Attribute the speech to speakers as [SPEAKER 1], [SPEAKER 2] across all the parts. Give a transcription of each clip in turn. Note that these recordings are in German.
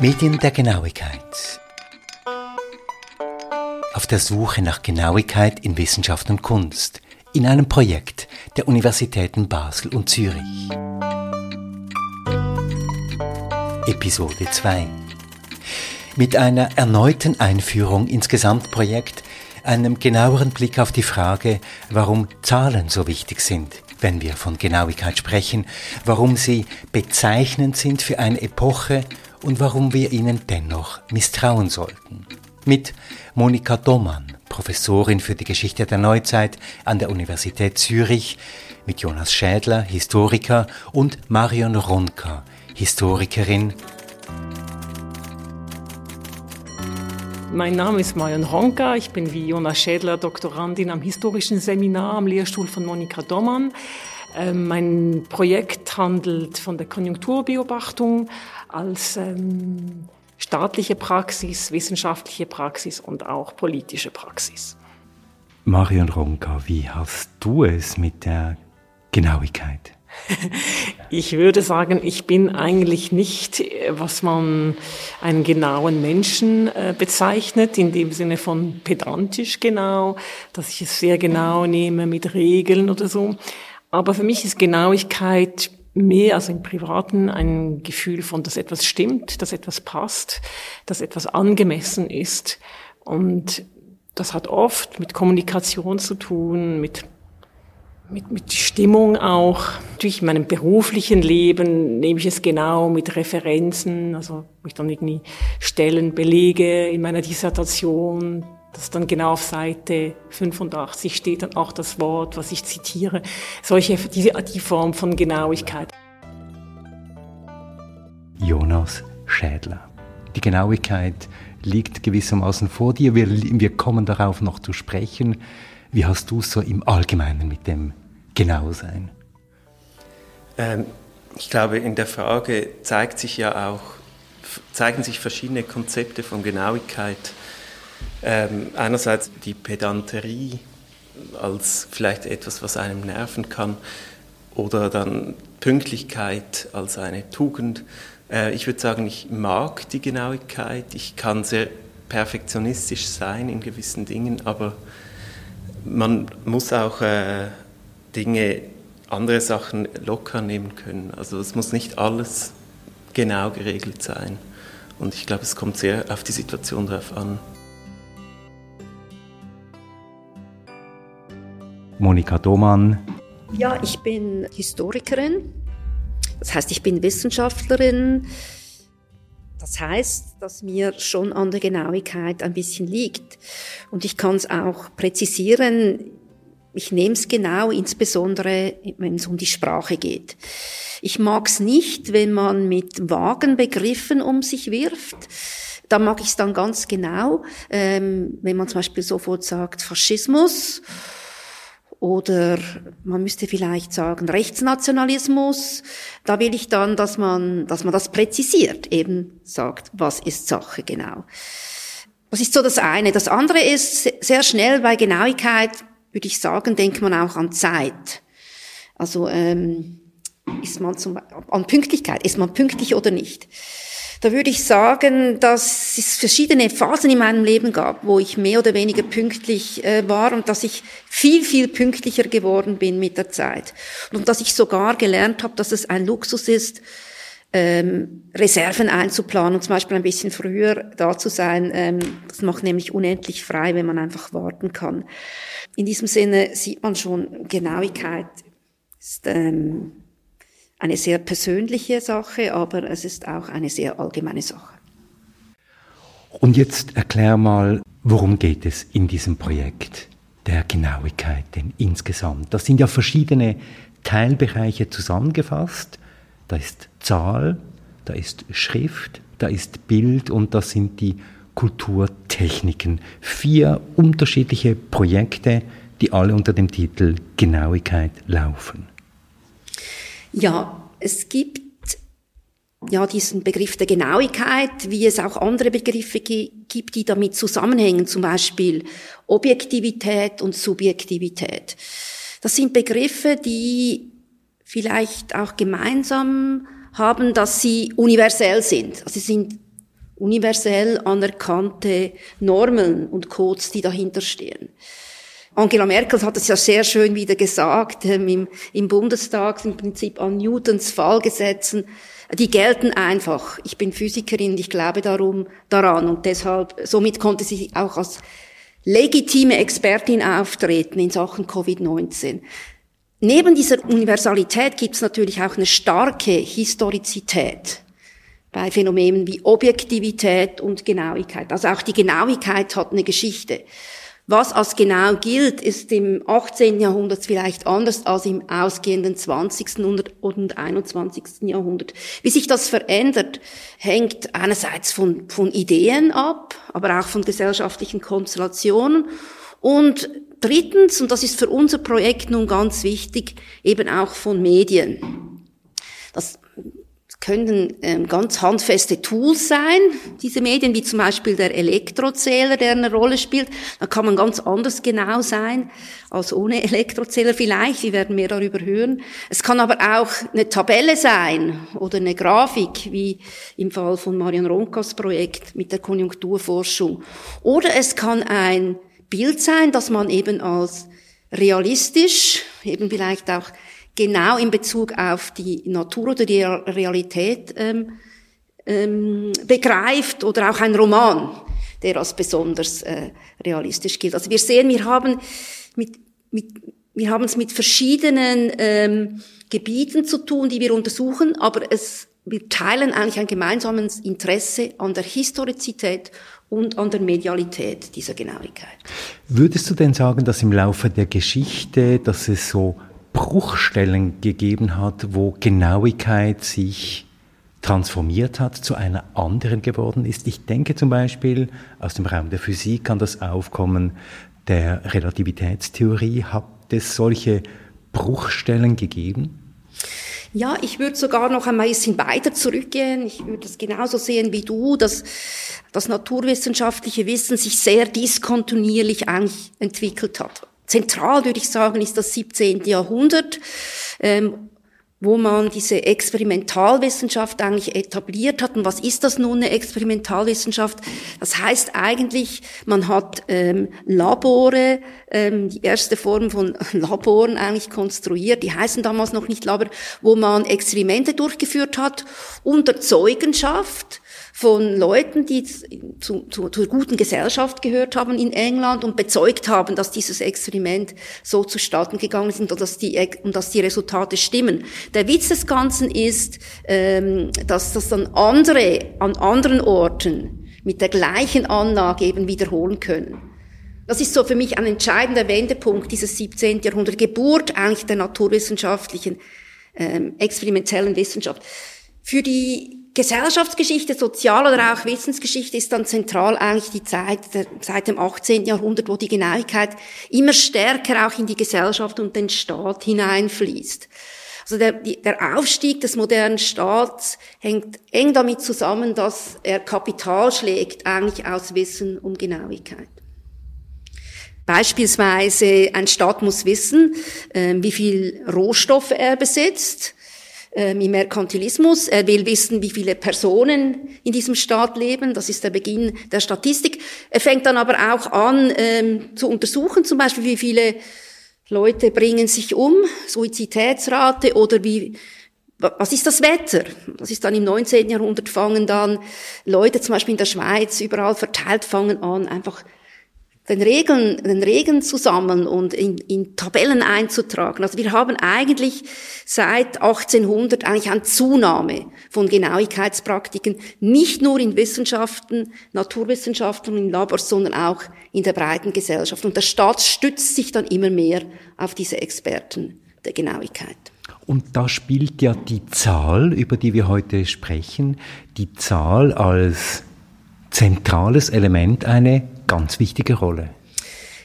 [SPEAKER 1] Medien der Genauigkeit. Auf der Suche nach Genauigkeit in Wissenschaft und Kunst in einem Projekt der Universitäten Basel und Zürich. Episode 2. Mit einer erneuten Einführung ins Gesamtprojekt, einem genaueren Blick auf die Frage, warum Zahlen so wichtig sind, wenn wir von Genauigkeit sprechen, warum sie bezeichnend sind für eine Epoche und warum wir ihnen dennoch misstrauen sollten. Mit Monika Domann, Professorin für die Geschichte der Neuzeit an der Universität Zürich, mit Jonas Schädler, Historiker und Marion Ronka, Historikerin.
[SPEAKER 2] Mein Name ist Marion Ronka, ich bin wie Jonas Schädler Doktorandin am historischen Seminar am Lehrstuhl von Monika Domann. Ähm, mein Projekt handelt von der Konjunkturbeobachtung als ähm, staatliche Praxis, wissenschaftliche Praxis und auch politische Praxis.
[SPEAKER 1] Marion Ronka, wie hast du es mit der Genauigkeit?
[SPEAKER 2] Ich würde sagen, ich bin eigentlich nicht, was man einen genauen Menschen äh, bezeichnet, in dem Sinne von pedantisch genau, dass ich es sehr genau nehme mit Regeln oder so. Aber für mich ist Genauigkeit mehr als im Privaten ein Gefühl von, dass etwas stimmt, dass etwas passt, dass etwas angemessen ist. Und das hat oft mit Kommunikation zu tun, mit mit, mit Stimmung auch. Durch meinem beruflichen Leben nehme ich es genau mit Referenzen, also wo ich dann irgendwie Stellen belege in meiner Dissertation, dass dann genau auf Seite 85 steht dann auch das Wort, was ich zitiere. Solche, diese, die Form von Genauigkeit.
[SPEAKER 1] Jonas Schädler. Die Genauigkeit liegt gewissermaßen vor dir. Wir, wir kommen darauf noch zu sprechen. Wie hast du es so im Allgemeinen mit dem Genausein?
[SPEAKER 3] Ähm, ich glaube, in der Frage zeigt sich ja auch, zeigen sich verschiedene Konzepte von Genauigkeit ähm, einerseits die Pedanterie als vielleicht etwas, was einem nerven kann, oder dann Pünktlichkeit als eine Tugend. Äh, ich würde sagen, ich mag die Genauigkeit, ich kann sehr perfektionistisch sein in gewissen Dingen, aber man muss auch äh, Dinge, andere Sachen locker nehmen können. Also es muss nicht alles genau geregelt sein. Und ich glaube, es kommt sehr auf die Situation drauf an.
[SPEAKER 1] Monika Domann.
[SPEAKER 4] Ja, ich bin Historikerin. Das heißt, ich bin Wissenschaftlerin. Das heißt, dass mir schon an der Genauigkeit ein bisschen liegt. Und ich kann es auch präzisieren. Ich nehme es genau, insbesondere wenn es um die Sprache geht. Ich mag es nicht, wenn man mit vagen Begriffen um sich wirft. Da mag ich es dann ganz genau, ähm, wenn man zum Beispiel sofort sagt Faschismus oder man müsste vielleicht sagen Rechtsnationalismus. Da will ich dann, dass man, dass man das präzisiert, eben sagt, was ist Sache genau. Das ist so das eine. Das andere ist sehr schnell bei Genauigkeit, würde ich sagen, denkt man auch an Zeit. Also ähm, ist man zum an Pünktlichkeit, ist man pünktlich oder nicht? Da würde ich sagen, dass es verschiedene Phasen in meinem Leben gab, wo ich mehr oder weniger pünktlich äh, war und dass ich viel, viel pünktlicher geworden bin mit der Zeit. Und dass ich sogar gelernt habe, dass es ein Luxus ist, ähm, Reserven einzuplanen, zum Beispiel ein bisschen früher da zu sein. Ähm, das macht nämlich unendlich frei, wenn man einfach warten kann. In diesem Sinne sieht man schon, Genauigkeit ist ähm, eine sehr persönliche Sache, aber es ist auch eine sehr allgemeine Sache.
[SPEAKER 1] Und jetzt erklär mal, worum geht es in diesem Projekt der Genauigkeit denn insgesamt? Das sind ja verschiedene Teilbereiche zusammengefasst. Da ist Zahl, da ist Schrift, da ist Bild und das sind die Kulturtechniken. Vier unterschiedliche Projekte, die alle unter dem Titel Genauigkeit laufen.
[SPEAKER 4] Ja, es gibt ja diesen Begriff der Genauigkeit, wie es auch andere Begriffe gibt, die damit zusammenhängen, zum Beispiel Objektivität und Subjektivität. Das sind Begriffe, die vielleicht auch gemeinsam haben, dass sie universell sind. Also sie sind universell anerkannte Normen und Codes, die dahinter stehen. Angela Merkel hat es ja sehr schön wieder gesagt, ähm, im, im Bundestag im Prinzip an Newtons Fallgesetzen. Die gelten einfach. Ich bin Physikerin, ich glaube darum daran und deshalb, somit konnte sie auch als legitime Expertin auftreten in Sachen Covid-19. Neben dieser Universalität gibt es natürlich auch eine starke Historizität bei Phänomenen wie Objektivität und Genauigkeit. Also auch die Genauigkeit hat eine Geschichte. Was als genau gilt, ist im 18. Jahrhundert vielleicht anders als im ausgehenden 20. und 21. Jahrhundert. Wie sich das verändert, hängt einerseits von, von Ideen ab, aber auch von gesellschaftlichen Konstellationen und drittens, und das ist für unser Projekt nun ganz wichtig, eben auch von Medien. Das können ähm, ganz handfeste Tools sein, diese Medien, wie zum Beispiel der Elektrozähler, der eine Rolle spielt. Da kann man ganz anders genau sein als ohne Elektrozähler vielleicht. Wir werden mehr darüber hören. Es kann aber auch eine Tabelle sein oder eine Grafik, wie im Fall von Marian Ronkas Projekt mit der Konjunkturforschung. Oder es kann ein Bild sein, das man eben als realistisch, eben vielleicht auch genau in Bezug auf die Natur oder die Realität ähm, ähm, begreift oder auch ein Roman, der als besonders äh, realistisch gilt. Also wir sehen, wir haben mit, mit wir haben es mit verschiedenen ähm, Gebieten zu tun, die wir untersuchen, aber es, wir teilen eigentlich ein gemeinsames Interesse an der Historizität und an der Medialität dieser Genauigkeit.
[SPEAKER 1] Würdest du denn sagen, dass im Laufe der Geschichte, dass es so Bruchstellen gegeben hat, wo Genauigkeit sich transformiert hat, zu einer anderen geworden ist. Ich denke zum Beispiel aus dem Raum der Physik an das Aufkommen der Relativitätstheorie. Hat es solche Bruchstellen gegeben?
[SPEAKER 4] Ja, ich würde sogar noch ein bisschen weiter zurückgehen. Ich würde es genauso sehen wie du, dass das naturwissenschaftliche Wissen sich sehr diskontinuierlich eigentlich entwickelt hat. Zentral würde ich sagen, ist das 17. Jahrhundert, ähm, wo man diese Experimentalwissenschaft eigentlich etabliert hat. Und was ist das nun, eine Experimentalwissenschaft? Das heißt eigentlich, man hat ähm, Labore, ähm, die erste Form von Laboren eigentlich konstruiert, die heißen damals noch nicht Labor, wo man Experimente durchgeführt hat unter Zeugenschaft von Leuten, die zu, zu, zur guten Gesellschaft gehört haben in England und bezeugt haben, dass dieses Experiment so zustatten gegangen ist und dass die, und dass die Resultate stimmen. Der Witz des Ganzen ist, ähm, dass das dann andere an anderen Orten mit der gleichen Anlage eben wiederholen können. Das ist so für mich ein entscheidender Wendepunkt dieses 17. Jahrhundert, Geburt eigentlich der naturwissenschaftlichen, ähm, experimentellen Wissenschaft. Für die Gesellschaftsgeschichte, Sozial- oder auch Wissensgeschichte ist dann zentral eigentlich die Zeit der, seit dem 18. Jahrhundert, wo die Genauigkeit immer stärker auch in die Gesellschaft und den Staat hineinfließt. Also der, der Aufstieg des modernen Staats hängt eng damit zusammen, dass er Kapital schlägt, eigentlich aus Wissen um Genauigkeit. Beispielsweise ein Staat muss wissen, äh, wie viel Rohstoffe er besitzt, im Merkantilismus. Er will wissen, wie viele Personen in diesem Staat leben. Das ist der Beginn der Statistik. Er fängt dann aber auch an ähm, zu untersuchen, zum Beispiel, wie viele Leute bringen sich um, Suizitätsrate oder wie was ist das Wetter? Das ist dann im 19. Jahrhundert fangen dann Leute, zum Beispiel in der Schweiz, überall verteilt, fangen an, einfach den Regeln, den Regen zu sammeln und in, in Tabellen einzutragen. Also wir haben eigentlich seit 1800 eigentlich eine Zunahme von Genauigkeitspraktiken, nicht nur in Wissenschaften, Naturwissenschaften und in Labors, sondern auch in der breiten Gesellschaft. Und der Staat stützt sich dann immer mehr auf diese Experten der Genauigkeit.
[SPEAKER 1] Und da spielt ja die Zahl, über die wir heute sprechen, die Zahl als zentrales Element eine ganz wichtige Rolle.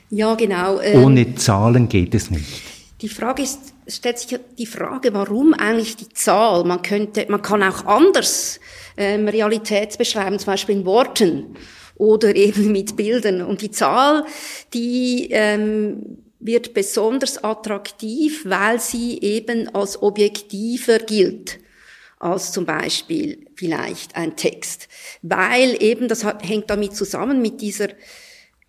[SPEAKER 4] Ja, genau.
[SPEAKER 1] Ähm, Ohne Zahlen geht es nicht.
[SPEAKER 4] Die Frage ist, stellt sich die Frage, warum eigentlich die Zahl? Man könnte, man kann auch anders ähm, Realität beschreiben, zum Beispiel in Worten oder eben mit Bildern. Und die Zahl, die ähm, wird besonders attraktiv, weil sie eben als objektiver gilt als zum Beispiel vielleicht ein Text. Weil eben, das hängt damit zusammen mit dieser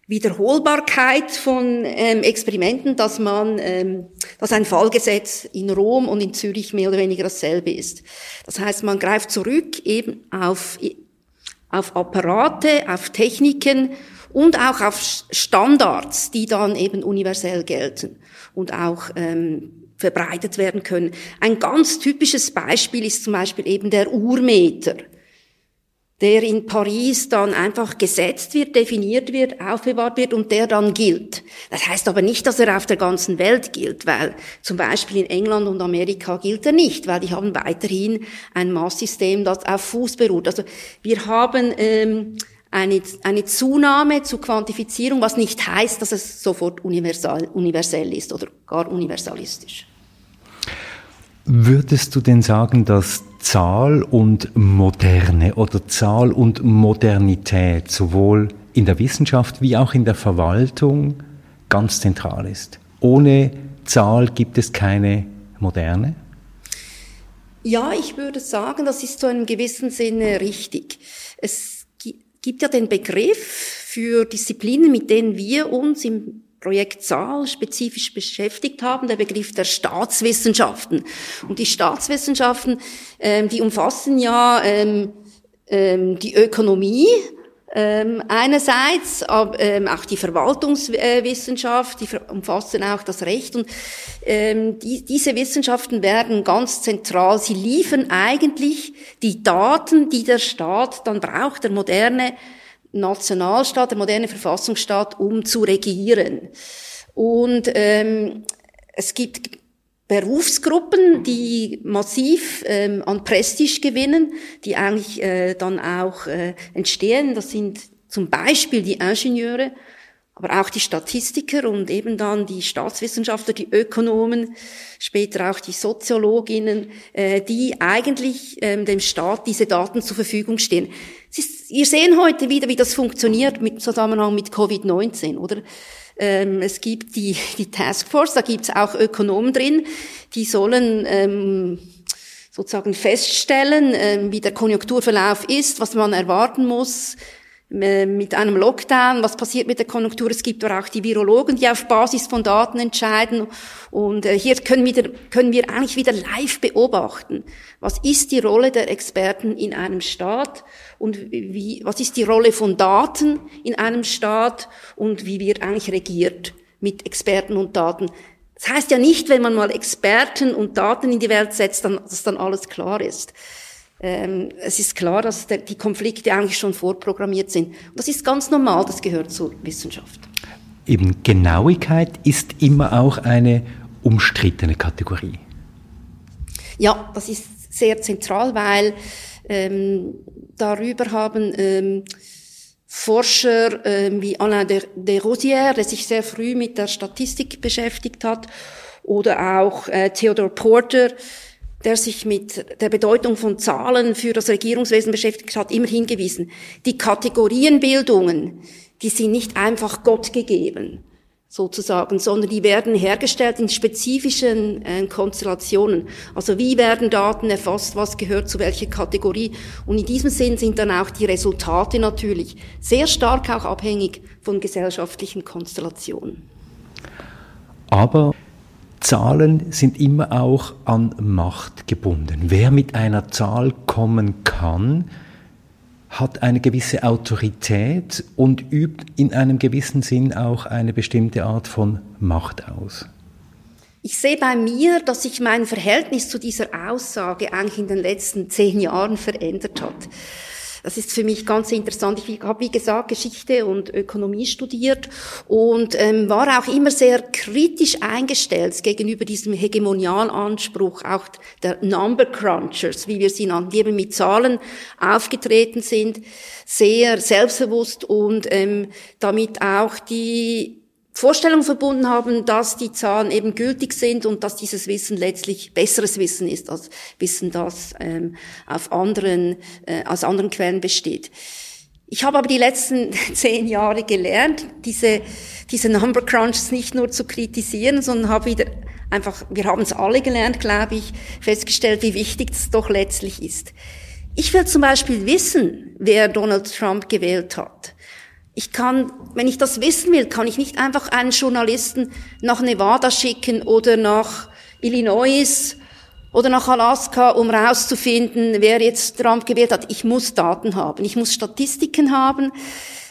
[SPEAKER 4] Wiederholbarkeit von ähm, Experimenten, dass man, ähm, dass ein Fallgesetz in Rom und in Zürich mehr oder weniger dasselbe ist. Das heißt, man greift zurück eben auf, auf Apparate, auf Techniken und auch auf Standards, die dann eben universell gelten und auch ähm, verbreitet werden können. Ein ganz typisches Beispiel ist zum Beispiel eben der Urmeter der in Paris dann einfach gesetzt wird, definiert wird, aufbewahrt wird und der dann gilt. Das heißt aber nicht, dass er auf der ganzen Welt gilt, weil zum Beispiel in England und Amerika gilt er nicht, weil die haben weiterhin ein Masssystem, das auf Fuß beruht. Also wir haben ähm, eine, eine Zunahme zur Quantifizierung, was nicht heißt, dass es sofort universal, universell ist oder gar universalistisch.
[SPEAKER 1] Würdest du denn sagen, dass Zahl und Moderne oder Zahl und Modernität sowohl in der Wissenschaft wie auch in der Verwaltung ganz zentral ist? Ohne Zahl gibt es keine Moderne?
[SPEAKER 4] Ja, ich würde sagen, das ist zu einem gewissen Sinne richtig. Es gibt ja den Begriff für Disziplinen, mit denen wir uns im Projekt Saal spezifisch beschäftigt haben, der Begriff der Staatswissenschaften. Und die Staatswissenschaften, ähm, die umfassen ja ähm, ähm, die Ökonomie, ähm, einerseits aber, ähm, auch die Verwaltungswissenschaft, die umfassen auch das Recht und ähm, die, diese Wissenschaften werden ganz zentral. Sie liefern eigentlich die Daten, die der Staat dann braucht, der moderne Nationalstaat, der moderne Verfassungsstaat, um zu regieren. Und ähm, es gibt Berufsgruppen, die massiv ähm, an Prestige gewinnen, die eigentlich äh, dann auch äh, entstehen. Das sind zum Beispiel die Ingenieure, aber auch die Statistiker und eben dann die Staatswissenschaftler, die Ökonomen, später auch die Soziologinnen, äh, die eigentlich ähm, dem Staat diese Daten zur Verfügung stehen. Ist, ihr sehen heute wieder, wie das funktioniert mit Zusammenhang mit Covid-19, oder? Ähm, es gibt die, die Taskforce, da gibt es auch Ökonomen drin, die sollen ähm, sozusagen feststellen, ähm, wie der Konjunkturverlauf ist, was man erwarten muss, äh, mit einem Lockdown, was passiert mit der Konjunktur. Es gibt auch die Virologen, die auf Basis von Daten entscheiden. Und äh, hier können wir, können wir eigentlich wieder live beobachten, was ist die Rolle der Experten in einem Staat und wie, was ist die Rolle von Daten in einem Staat und wie wird eigentlich regiert mit Experten und Daten. Das heißt ja nicht, wenn man mal Experten und Daten in die Welt setzt, dann, dass dann alles klar ist ähm, es ist klar, dass der, die Konflikte eigentlich schon vorprogrammiert sind. Und das ist ganz normal, das gehört zur Wissenschaft.
[SPEAKER 1] Eben Genauigkeit ist immer auch eine umstrittene Kategorie.
[SPEAKER 4] Ja, das ist sehr zentral, weil ähm, darüber haben ähm, Forscher ähm, wie Alain de, de Rosière, der sich sehr früh mit der Statistik beschäftigt hat, oder auch äh, Theodore Porter, der sich mit der Bedeutung von Zahlen für das Regierungswesen beschäftigt hat, immer hingewiesen. Die Kategorienbildungen, die sind nicht einfach Gott gegeben, sozusagen, sondern die werden hergestellt in spezifischen äh, Konstellationen. Also wie werden Daten erfasst, was gehört zu welcher Kategorie? Und in diesem Sinn sind dann auch die Resultate natürlich sehr stark auch abhängig von gesellschaftlichen Konstellationen.
[SPEAKER 1] Aber Zahlen sind immer auch an Macht gebunden. Wer mit einer Zahl kommen kann, hat eine gewisse Autorität und übt in einem gewissen Sinn auch eine bestimmte Art von Macht aus.
[SPEAKER 4] Ich sehe bei mir, dass sich mein Verhältnis zu dieser Aussage eigentlich in den letzten zehn Jahren verändert hat. Das ist für mich ganz interessant. Ich habe, wie gesagt, Geschichte und Ökonomie studiert und ähm, war auch immer sehr kritisch eingestellt gegenüber diesem Hegemonialanspruch, auch der Number Crunchers, wie wir sie nannten, die eben mit Zahlen aufgetreten sind, sehr selbstbewusst und ähm, damit auch die Vorstellung verbunden haben, dass die Zahlen eben gültig sind und dass dieses Wissen letztlich besseres Wissen ist als Wissen, das ähm, auf anderen, äh, aus anderen Quellen besteht. Ich habe aber die letzten zehn Jahre gelernt, diese, diese Number Crunches nicht nur zu kritisieren, sondern habe wieder einfach, wir haben es alle gelernt, glaube ich, festgestellt, wie wichtig es doch letztlich ist. Ich will zum Beispiel wissen, wer Donald Trump gewählt hat. Ich kann, wenn ich das wissen will, kann ich nicht einfach einen Journalisten nach Nevada schicken oder nach Illinois oder nach Alaska, um rauszufinden, wer jetzt Trump gewählt hat. Ich muss Daten haben, ich muss Statistiken haben,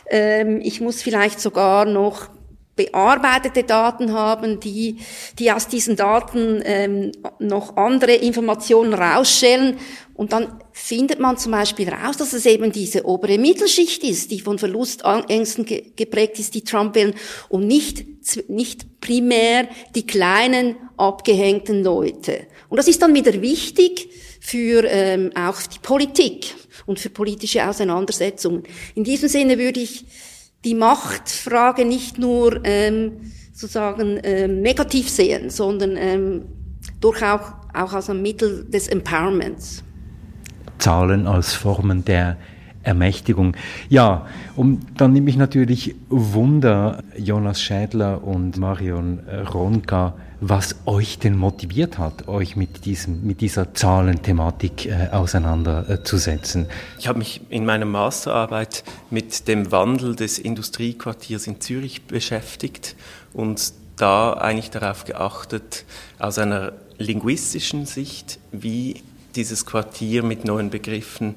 [SPEAKER 4] ähm, ich muss vielleicht sogar noch bearbeitete Daten haben, die, die aus diesen Daten ähm, noch andere Informationen rausstellen. Und dann findet man zum Beispiel raus, dass es eben diese obere Mittelschicht ist, die von Verlustängsten ge geprägt ist, die Trump wählen, und nicht, nicht primär die kleinen, abgehängten Leute. Und das ist dann wieder wichtig für ähm, auch die Politik und für politische Auseinandersetzungen. In diesem Sinne würde ich die Machtfrage nicht nur ähm, sozusagen ähm, negativ sehen, sondern ähm, durchaus auch als ein Mittel des Empowerments.
[SPEAKER 1] Zahlen als Formen der Ermächtigung. Ja, und dann nehme ich natürlich Wunder, Jonas Schädler und Marion Ronka, was euch denn motiviert hat, euch mit, diesem, mit dieser Zahlenthematik äh, auseinanderzusetzen.
[SPEAKER 3] Ich habe mich in meiner Masterarbeit mit dem Wandel des Industriequartiers in Zürich beschäftigt und da eigentlich darauf geachtet, aus einer linguistischen Sicht, wie dieses Quartier mit neuen Begriffen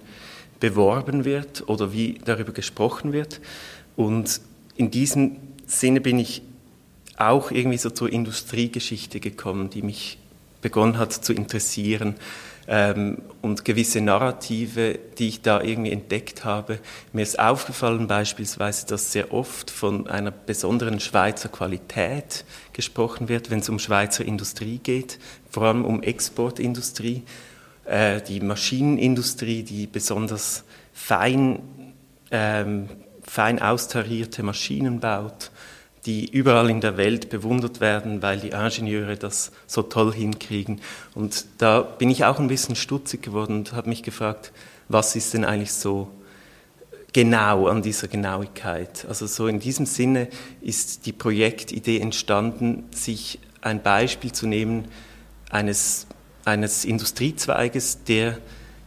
[SPEAKER 3] beworben wird oder wie darüber gesprochen wird. Und in diesem Sinne bin ich auch irgendwie so zur Industriegeschichte gekommen, die mich begonnen hat zu interessieren ähm, und gewisse Narrative, die ich da irgendwie entdeckt habe. Mir ist aufgefallen beispielsweise, dass sehr oft von einer besonderen Schweizer Qualität gesprochen wird, wenn es um Schweizer Industrie geht, vor allem um Exportindustrie, äh, die Maschinenindustrie, die besonders fein, ähm, fein austarierte Maschinen baut die überall in der Welt bewundert werden, weil die Ingenieure das so toll hinkriegen. Und da bin ich auch ein bisschen stutzig geworden und habe mich gefragt, was ist denn eigentlich so genau an dieser Genauigkeit? Also so in diesem Sinne ist die Projektidee entstanden, sich ein Beispiel zu nehmen eines, eines Industriezweiges, der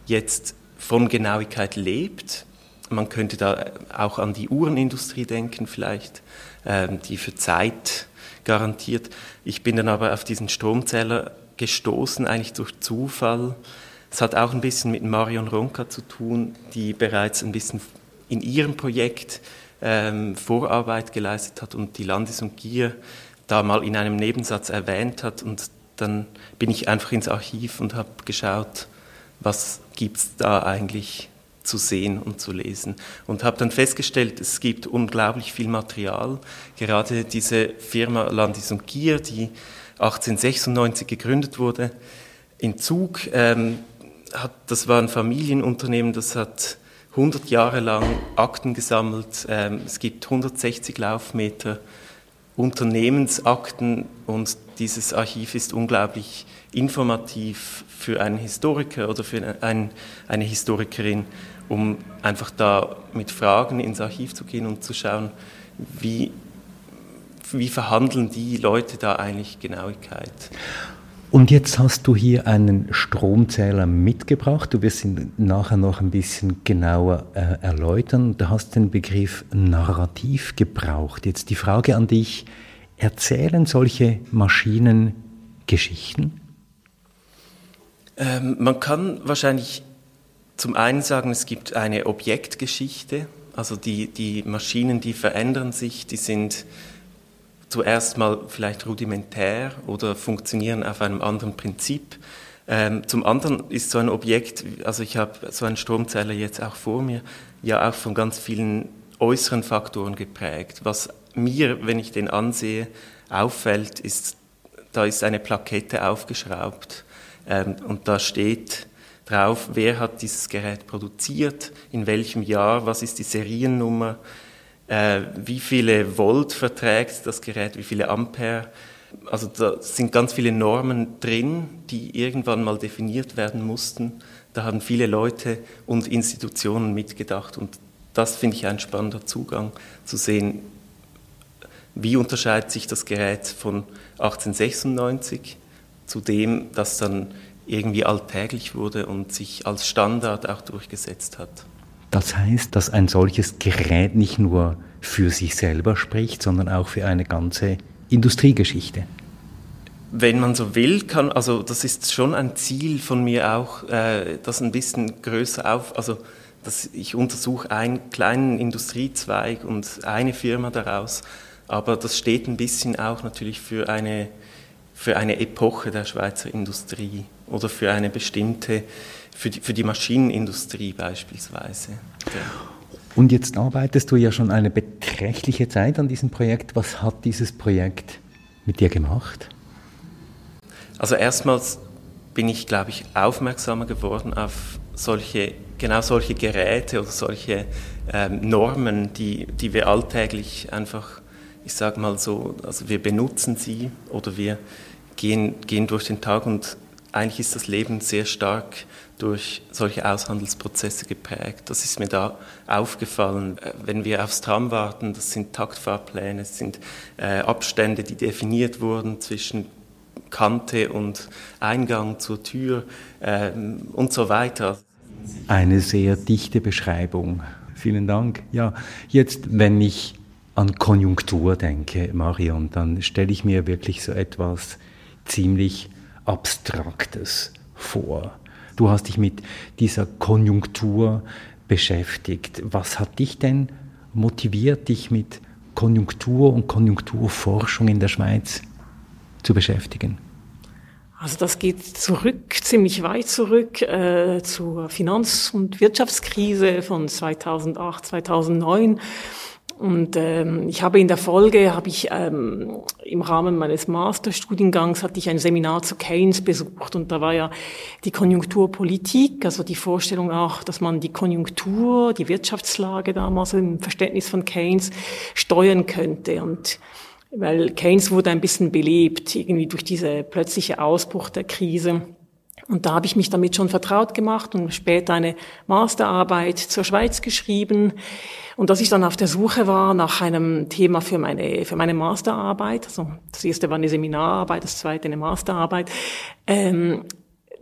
[SPEAKER 3] jetzt von Genauigkeit lebt. Man könnte da auch an die Uhrenindustrie denken vielleicht die für Zeit garantiert. Ich bin dann aber auf diesen Stromzähler gestoßen, eigentlich durch Zufall. Es hat auch ein bisschen mit Marion Ronka zu tun, die bereits ein bisschen in ihrem Projekt ähm, Vorarbeit geleistet hat und die Landes- und Gier da mal in einem Nebensatz erwähnt hat. Und dann bin ich einfach ins Archiv und habe geschaut, was gibt es da eigentlich zu sehen und zu lesen. Und habe dann festgestellt, es gibt unglaublich viel Material. Gerade diese Firma Landis und Gier, die 1896 gegründet wurde, in Zug, ähm, hat, das war ein Familienunternehmen, das hat 100 Jahre lang Akten gesammelt. Ähm, es gibt 160 Laufmeter Unternehmensakten und dieses Archiv ist unglaublich informativ für einen Historiker oder für ein, eine Historikerin, um einfach da mit Fragen ins Archiv zu gehen und zu schauen, wie, wie verhandeln die Leute da eigentlich Genauigkeit.
[SPEAKER 1] Und jetzt hast du hier einen Stromzähler mitgebracht. Du wirst ihn nachher noch ein bisschen genauer äh, erläutern. Du hast den Begriff Narrativ gebraucht. Jetzt die Frage an dich. Erzählen solche Maschinen Geschichten?
[SPEAKER 3] Ähm, man kann wahrscheinlich zum einen sagen, es gibt eine Objektgeschichte, also die, die Maschinen, die verändern sich, die sind zuerst mal vielleicht rudimentär oder funktionieren auf einem anderen Prinzip. Ähm, zum anderen ist so ein Objekt, also ich habe so einen Stromzähler jetzt auch vor mir, ja auch von ganz vielen äußeren Faktoren geprägt. Was mir, wenn ich den ansehe, auffällt, ist, da ist eine Plakette aufgeschraubt ähm, und da steht drauf, wer hat dieses Gerät produziert, in welchem Jahr, was ist die Seriennummer, äh, wie viele Volt verträgt das Gerät, wie viele Ampere. Also da sind ganz viele Normen drin, die irgendwann mal definiert werden mussten. Da haben viele Leute und Institutionen mitgedacht und das finde ich ein spannender Zugang zu sehen, wie unterscheidet sich das Gerät von 1896 zu dem, das dann irgendwie alltäglich wurde und sich als Standard auch durchgesetzt hat.
[SPEAKER 1] Das heißt, dass ein solches Gerät nicht nur für sich selber spricht, sondern auch für eine ganze Industriegeschichte.
[SPEAKER 3] Wenn man so will, kann, also das ist schon ein Ziel von mir auch, äh, das ein bisschen größer auf, also dass ich untersuche einen kleinen Industriezweig und eine Firma daraus, aber das steht ein bisschen auch natürlich für eine, für eine Epoche der Schweizer Industrie oder für eine bestimmte, für die, für die Maschinenindustrie beispielsweise.
[SPEAKER 1] Und jetzt arbeitest du ja schon eine beträchtliche Zeit an diesem Projekt. Was hat dieses Projekt mit dir gemacht?
[SPEAKER 3] Also erstmals bin ich, glaube ich, aufmerksamer geworden auf solche, genau solche Geräte oder solche ähm, Normen, die, die wir alltäglich einfach, ich sage mal so, also wir benutzen sie oder wir gehen, gehen durch den Tag und eigentlich ist das Leben sehr stark durch solche Aushandelsprozesse geprägt. Das ist mir da aufgefallen. Äh, wenn wir aufs Tram warten, das sind Taktfahrpläne, es sind äh, Abstände, die definiert wurden zwischen Kante und Eingang zur Tür äh, und so weiter.
[SPEAKER 1] Eine sehr dichte Beschreibung. Vielen Dank. Ja, jetzt, wenn ich an Konjunktur denke, Marion, dann stelle ich mir wirklich so etwas ziemlich Abstraktes vor. Du hast dich mit dieser Konjunktur beschäftigt. Was hat dich denn motiviert, dich mit Konjunktur und Konjunkturforschung in der Schweiz zu beschäftigen?
[SPEAKER 2] Also das geht zurück, ziemlich weit zurück äh, zur Finanz- und Wirtschaftskrise von 2008, 2009. Und ähm, ich habe in der Folge, habe ich ähm, im Rahmen meines Masterstudiengangs, hatte ich ein Seminar zu Keynes besucht und da war ja die Konjunkturpolitik, also die Vorstellung auch, dass man die Konjunktur, die Wirtschaftslage damals im Verständnis von Keynes steuern könnte. Und weil Keynes wurde ein bisschen belebt, irgendwie durch diese plötzliche Ausbruch der Krise. Und da habe ich mich damit schon vertraut gemacht und später eine Masterarbeit zur Schweiz geschrieben. Und dass ich dann auf der Suche war nach einem Thema für meine, für meine Masterarbeit, also das erste war eine Seminararbeit, das zweite eine Masterarbeit, ähm,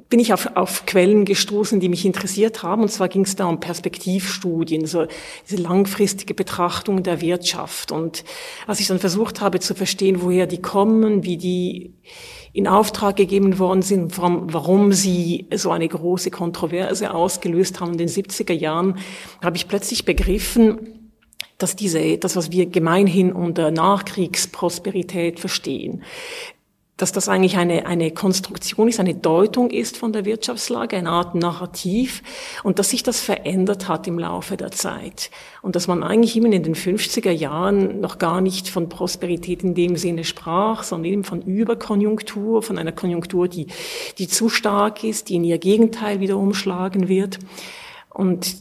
[SPEAKER 2] bin ich auf, auf Quellen gestoßen, die mich interessiert haben. Und zwar ging es da um Perspektivstudien, so diese langfristige Betrachtung der Wirtschaft. Und als ich dann versucht habe zu verstehen, woher die kommen, wie die in Auftrag gegeben worden sind, warum sie so eine große Kontroverse ausgelöst haben in den 70er Jahren, habe ich plötzlich begriffen, dass diese, das, was wir gemeinhin unter Nachkriegsprosperität verstehen, dass das eigentlich eine, eine Konstruktion ist, eine Deutung ist von der Wirtschaftslage, eine Art Narrativ und dass sich das verändert hat im Laufe der Zeit und dass man eigentlich immer in den 50er Jahren noch gar nicht von Prosperität in dem Sinne sprach, sondern eben von Überkonjunktur, von einer Konjunktur, die, die zu stark ist, die in ihr Gegenteil wieder umschlagen wird. Und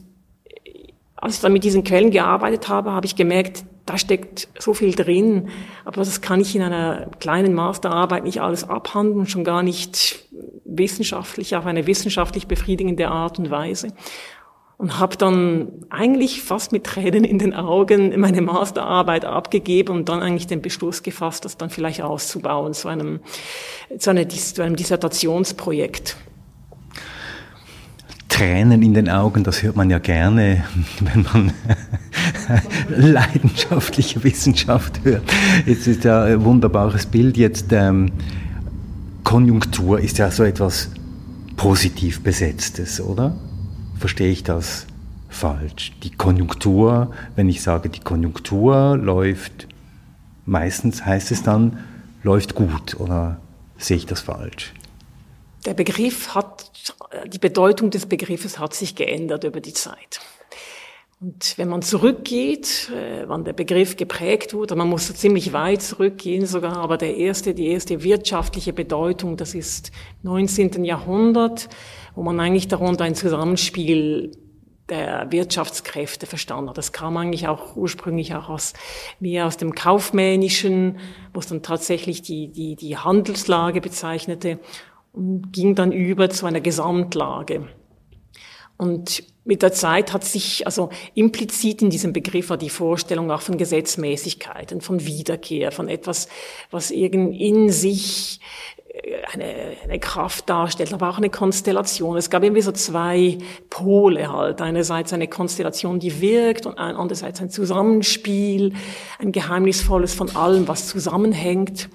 [SPEAKER 2] als ich dann mit diesen Quellen gearbeitet habe, habe ich gemerkt, da steckt so viel drin, aber das kann ich in einer kleinen Masterarbeit nicht alles abhandeln, schon gar nicht wissenschaftlich, auf eine wissenschaftlich befriedigende Art und Weise. Und habe dann eigentlich fast mit Tränen in den Augen meine Masterarbeit abgegeben und dann eigentlich den Beschluss gefasst, das dann vielleicht auszubauen zu einem, zu, einer, zu einem Dissertationsprojekt.
[SPEAKER 1] Tränen in den Augen, das hört man ja gerne, wenn man leidenschaftliche Wissenschaft hört. Jetzt ist ja ein wunderbares Bild. Jetzt ähm, Konjunktur ist ja so etwas positiv besetztes, oder? Verstehe ich das falsch? Die Konjunktur, wenn ich sage, die Konjunktur läuft, meistens heißt es dann, läuft gut, oder sehe ich das falsch?
[SPEAKER 2] Der Begriff hat, die Bedeutung des Begriffes hat sich geändert über die Zeit. Und wenn man zurückgeht, äh, wann der Begriff geprägt wurde, man muss ziemlich weit zurückgehen sogar, aber der erste, die erste wirtschaftliche Bedeutung, das ist 19. Jahrhundert, wo man eigentlich darunter ein Zusammenspiel der Wirtschaftskräfte verstanden hat. Das kam eigentlich auch ursprünglich auch aus, mehr aus dem Kaufmännischen, wo es dann tatsächlich die, die, die Handelslage bezeichnete und ging dann über zu einer Gesamtlage. Und mit der Zeit hat sich, also implizit in diesem Begriff die Vorstellung auch von Gesetzmäßigkeiten, von Wiederkehr, von etwas, was irgend in sich eine, eine Kraft darstellt, aber auch eine Konstellation. Es gab irgendwie so zwei Pole halt. Einerseits eine Konstellation, die wirkt und andererseits ein Zusammenspiel, ein geheimnisvolles von allem, was zusammenhängt.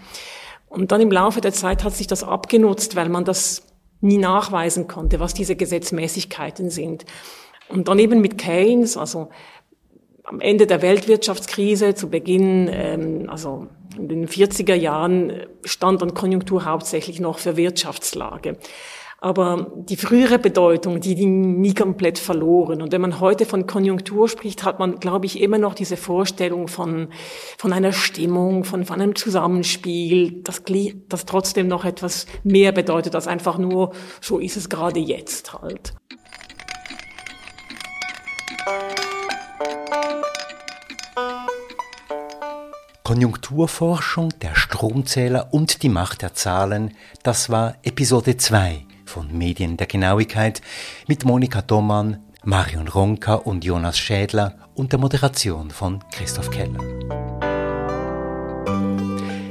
[SPEAKER 2] Und dann im Laufe der Zeit hat sich das abgenutzt, weil man das nie nachweisen konnte, was diese Gesetzmäßigkeiten sind. Und dann eben mit Keynes, also am Ende der Weltwirtschaftskrise, zu Beginn, ähm, also in den 40er Jahren, stand dann Konjunktur hauptsächlich noch für Wirtschaftslage. Aber die frühere Bedeutung, die ging nie komplett verloren. Und wenn man heute von Konjunktur spricht, hat man, glaube ich, immer noch diese Vorstellung von, von einer Stimmung, von, von einem Zusammenspiel, das, das trotzdem noch etwas mehr bedeutet als einfach nur, so ist es gerade jetzt halt.
[SPEAKER 1] Konjunkturforschung, der Stromzähler und die Macht der Zahlen, das war Episode 2 von Medien der Genauigkeit mit Monika Domann, Marion Ronka und Jonas Schädler und der Moderation von Christoph Keller.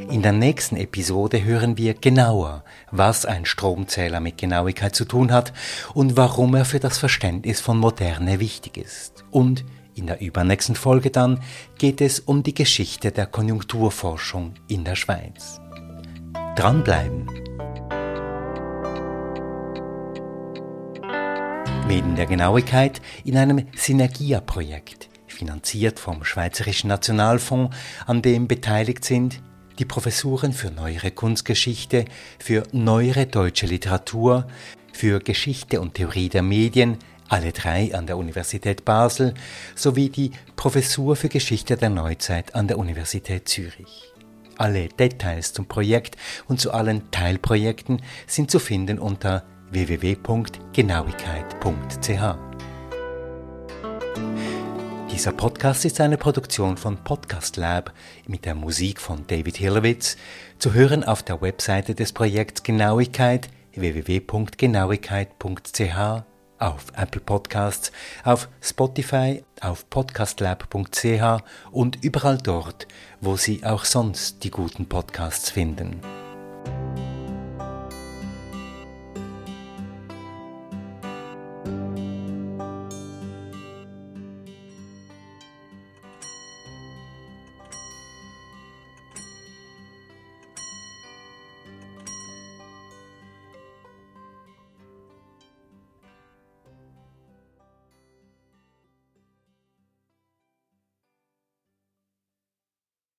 [SPEAKER 1] In der nächsten Episode hören wir genauer, was ein Stromzähler mit Genauigkeit zu tun hat und warum er für das Verständnis von Moderne wichtig ist. Und in der übernächsten Folge dann geht es um die Geschichte der Konjunkturforschung in der Schweiz. Dranbleiben! Medien der Genauigkeit in einem Synergia-Projekt, finanziert vom Schweizerischen Nationalfonds, an dem beteiligt sind die Professuren für neuere Kunstgeschichte, für neuere deutsche Literatur, für Geschichte und Theorie der Medien, alle drei an der Universität Basel, sowie die Professur für Geschichte der Neuzeit an der Universität Zürich. Alle Details zum Projekt und zu allen Teilprojekten sind zu finden unter www.genauigkeit.ch. Dieser Podcast ist eine Produktion von Podcast Lab mit der Musik von David Hilowitz, zu hören auf der Webseite des Projekts Genauigkeit www.genauigkeit.ch, auf Apple Podcasts, auf Spotify, auf podcastlab.ch und überall dort, wo Sie auch sonst die guten Podcasts finden.